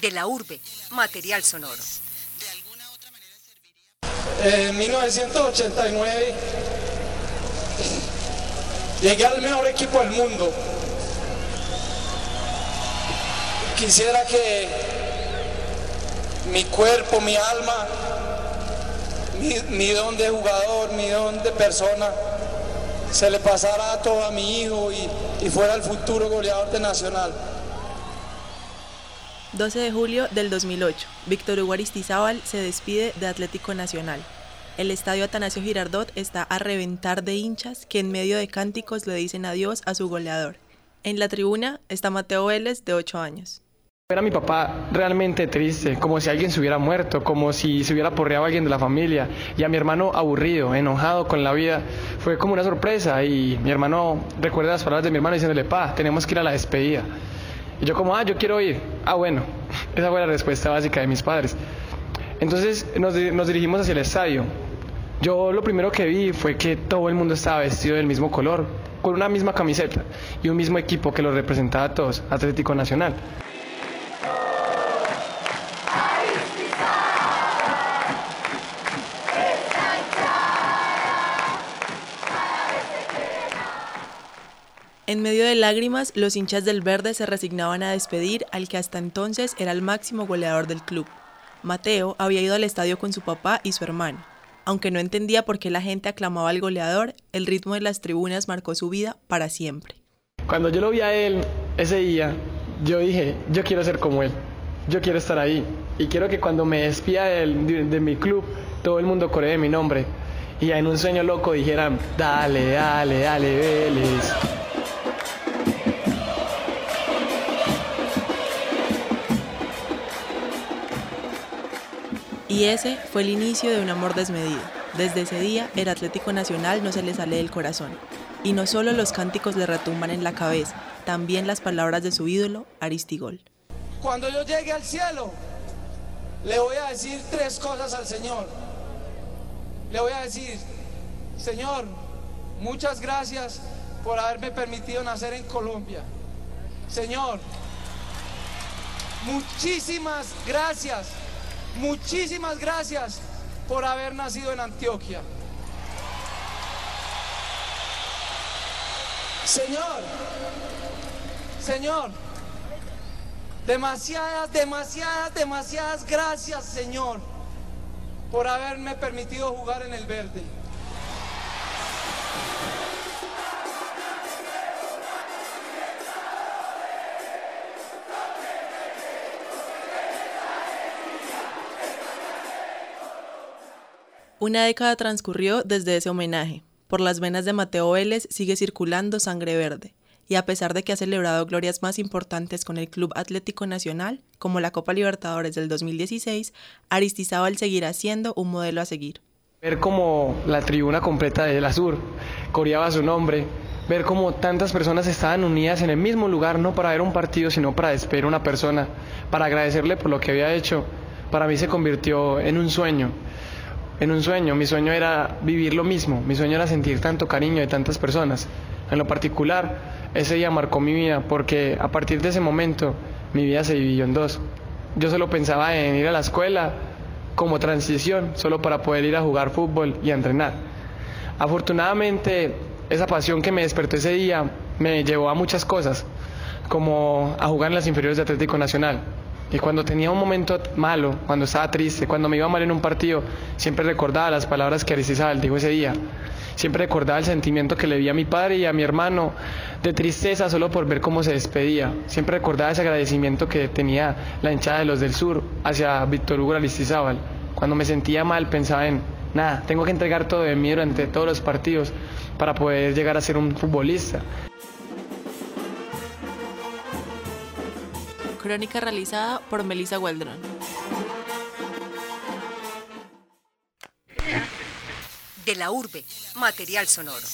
De la urbe, material sonoro. En 1989 llegué al mejor equipo del mundo. Quisiera que mi cuerpo, mi alma, mi, don de jugador, mi don de persona, se le pasara a todo a mi hijo y, y fuera el futuro goleador de Nacional. 12 de julio del 2008, Víctor Hugo Aristizábal se despide de Atlético Nacional. El estadio Atanasio Girardot está a reventar de hinchas que en medio de cánticos le dicen adiós a su goleador. En la tribuna está Mateo Vélez, de 8 años. Ver a mi papá realmente triste, como si alguien se hubiera muerto, como si se hubiera porreado alguien de la familia, y a mi hermano aburrido, enojado con la vida, fue como una sorpresa. Y mi hermano recuerda las palabras de mi hermano diciéndole, pa, tenemos que ir a la despedida. Y yo como, ah, yo quiero ir. Ah, bueno, esa fue la respuesta básica de mis padres. Entonces nos, nos dirigimos hacia el estadio. Yo lo primero que vi fue que todo el mundo estaba vestido del mismo color, con una misma camiseta y un mismo equipo que los representaba a todos, Atlético Nacional. En medio de lágrimas, los hinchas del verde se resignaban a despedir al que hasta entonces era el máximo goleador del club. Mateo había ido al estadio con su papá y su hermano. Aunque no entendía por qué la gente aclamaba al goleador, el ritmo de las tribunas marcó su vida para siempre. Cuando yo lo vi a él ese día, yo dije, yo quiero ser como él, yo quiero estar ahí. Y quiero que cuando me despida de, mi club, todo el mundo coree mi nombre. Y en un sueño loco dijeran, dale, dale, dale, Vélez. Y ese fue el inicio de un amor desmedido. Desde ese día, el Atlético Nacional no se le sale del corazón. Y no solo los cánticos le retumban en la cabeza, también las palabras de su ídolo, Aristigol. Cuando yo llegue al cielo, le voy a decir tres cosas al Señor. Le voy a decir, Señor, muchas gracias por haberme permitido nacer en Colombia. Señor, muchísimas gracias, muchísimas gracias por haber nacido en Antioquia. Señor, Señor, demasiadas, demasiadas, demasiadas gracias, Señor, por haberme permitido jugar en el verde. Una década transcurrió desde ese homenaje. Por las venas de Mateo Vélez sigue circulando sangre verde. Y a pesar de que ha celebrado glorias más importantes con el Club Atlético Nacional, como la Copa Libertadores del 2016, Aristizábal seguirá siendo un modelo a seguir. Ver como la tribuna completa de la Sur coreaba su nombre, ver cómo tantas personas estaban unidas en el mismo lugar, no para ver un partido, sino para despedir a una persona, para agradecerle por lo que había hecho, para mí se convirtió en un sueño en un sueño. Mi sueño era vivir lo mismo, mi sueño era sentir tanto cariño de tantas personas. En lo particular, ese día marcó mi vida porque a partir de ese momento mi vida se dividió en dos. Yo solo pensaba en ir a la escuela como transición, solo para poder ir a jugar fútbol y a entrenar. Afortunadamente, esa pasión que me despertó ese día me llevó a muchas cosas, como a jugar en las inferiores de Atlético Nacional, y cuando tenía un momento malo, cuando estaba triste, cuando me iba mal en un partido, siempre recordaba las palabras que Aristizábal dijo ese día. Siempre recordaba el sentimiento que le vi a mi padre y a mi hermano de tristeza solo por ver cómo se despedía. Siempre recordaba ese agradecimiento que tenía la hinchada de los del sur hacia Víctor Hugo Aristizábal. Cuando me sentía mal pensaba en, nada, tengo que entregar todo de mí durante todos los partidos para poder llegar a ser un futbolista. Crónica realizada por Melissa Weldron. De la urbe, material sonoro.